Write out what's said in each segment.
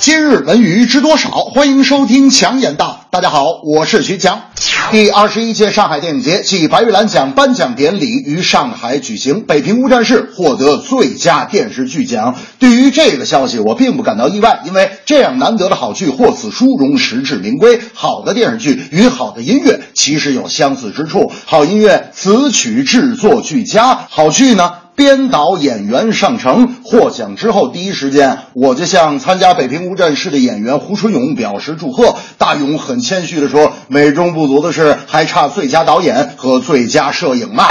今日文娱知多少？欢迎收听强言道。大家好，我是徐强。第二十一届上海电影节暨白玉兰奖颁奖典礼于上海举行，《北平无战事》获得最佳电视剧奖。对于这个消息，我并不感到意外，因为这样难得的好剧获此殊荣，实至名归。好的电视剧与好的音乐其实有相似之处，好音乐词曲制作俱佳，好剧呢？编导演员上城，获奖之后第一时间，我就向参加《北平无战事》的演员胡春勇表示祝贺。大勇很谦虚地说：“美中不足的是，还差最佳导演和最佳摄影嘛。”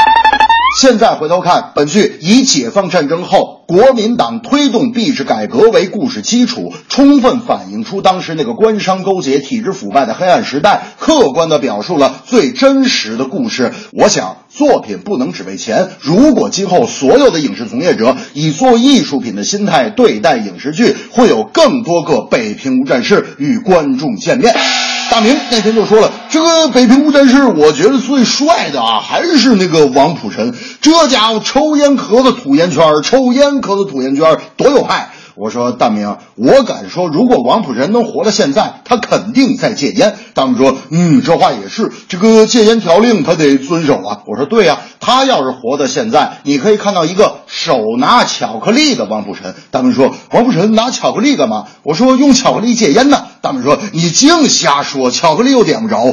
现在回头看，本剧以解放战争后国民党推动币制改革为故事基础，充分反映出当时那个官商勾结、体制腐败的黑暗时代，客观地表述了最真实的故事。我想，作品不能只为钱。如果今后所有的影视从业者以做艺术品的心态对待影视剧，会有更多个北平无战事与观众见面。大明那天就说了，这个北平无战事，我觉得最帅的啊，还是那个王普臣。这家伙抽烟壳子吐烟圈，抽烟壳子吐烟圈，多有害！我说大明，我敢说，如果王普仁能活到现在，他肯定在戒烟。大明说，嗯，这话也是，这个戒烟条令他得遵守啊。我说对呀，他要是活到现在，你可以看到一个手拿巧克力的王普臣。大明说，王普臣拿巧克力干嘛？我说用巧克力戒烟呢。大明说，你净瞎说，巧克力又点不着。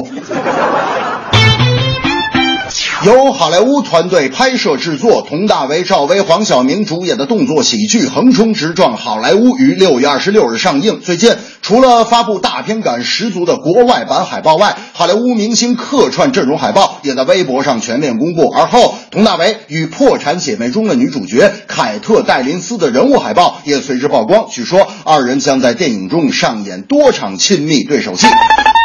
由好莱坞团队拍摄制作，佟大为、赵薇、黄晓明主演的动作喜剧《横冲直撞好莱坞》于六月二十六日上映。最近，除了发布大片感十足的国外版海报外，好莱坞明星客串阵容海报也在微博上全面公布。而后，佟大为与《破产姐妹》中的女主角凯特·戴琳斯的人物海报也随之曝光。据说，二人将在电影中上演多场亲密对手戏。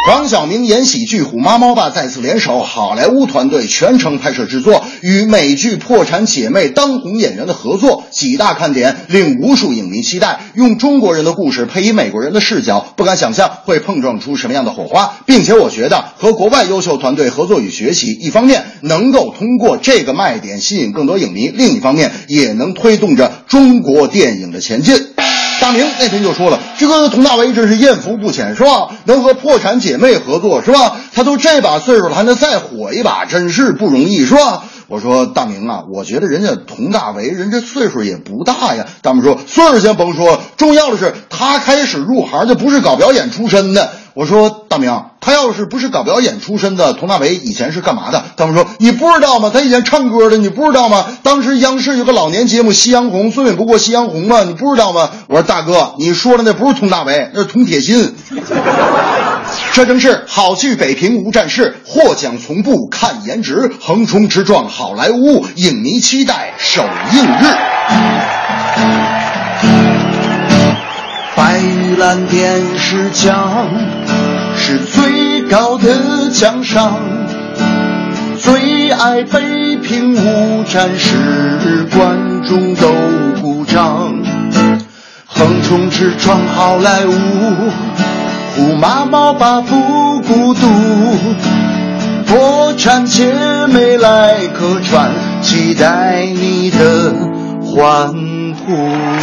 黄晓明演喜剧《虎妈猫爸》再次联手好莱坞团队全程拍摄制作，与美剧《破产姐妹》当红演员的合作，几大看点令无数影迷期待。用中国人的故事配以美国人的视角，不敢想象会碰撞出什么样的火花。并且我觉得和国外优秀团队合作与学习，一方面能够通过这个卖点吸引更多影迷，另一方面也能推动着中国电影的前进。大明那天就说了，这个佟大为真是艳福不浅，是吧？能和破产姐妹合作，是吧？他都这把岁数了，还能再火一把，真是不容易，是吧？我说大明啊，我觉得人家佟大为人这岁数也不大呀。大明说岁数先甭说，重要的是他开始入行就不是搞表演出身的。我说大明，他要是不是搞表演出身的，佟大为以前是干嘛的？他们说你不知道吗？他以前唱歌的，你不知道吗？当时央视有个老年节目《夕阳红》，最美不过夕阳红嘛，你不知道吗？我说大哥，你说的那不是佟大为，那是佟铁心。这正是好剧《北平无战事》，获奖从不看颜值，横冲直撞好莱坞，影迷期待首映日。白玉兰电视奖的奖赏，最爱北平无战事，观众都鼓掌。横冲直撞好莱坞，虎妈猫爸不孤独，破产姐妹来客串，期待你的欢呼。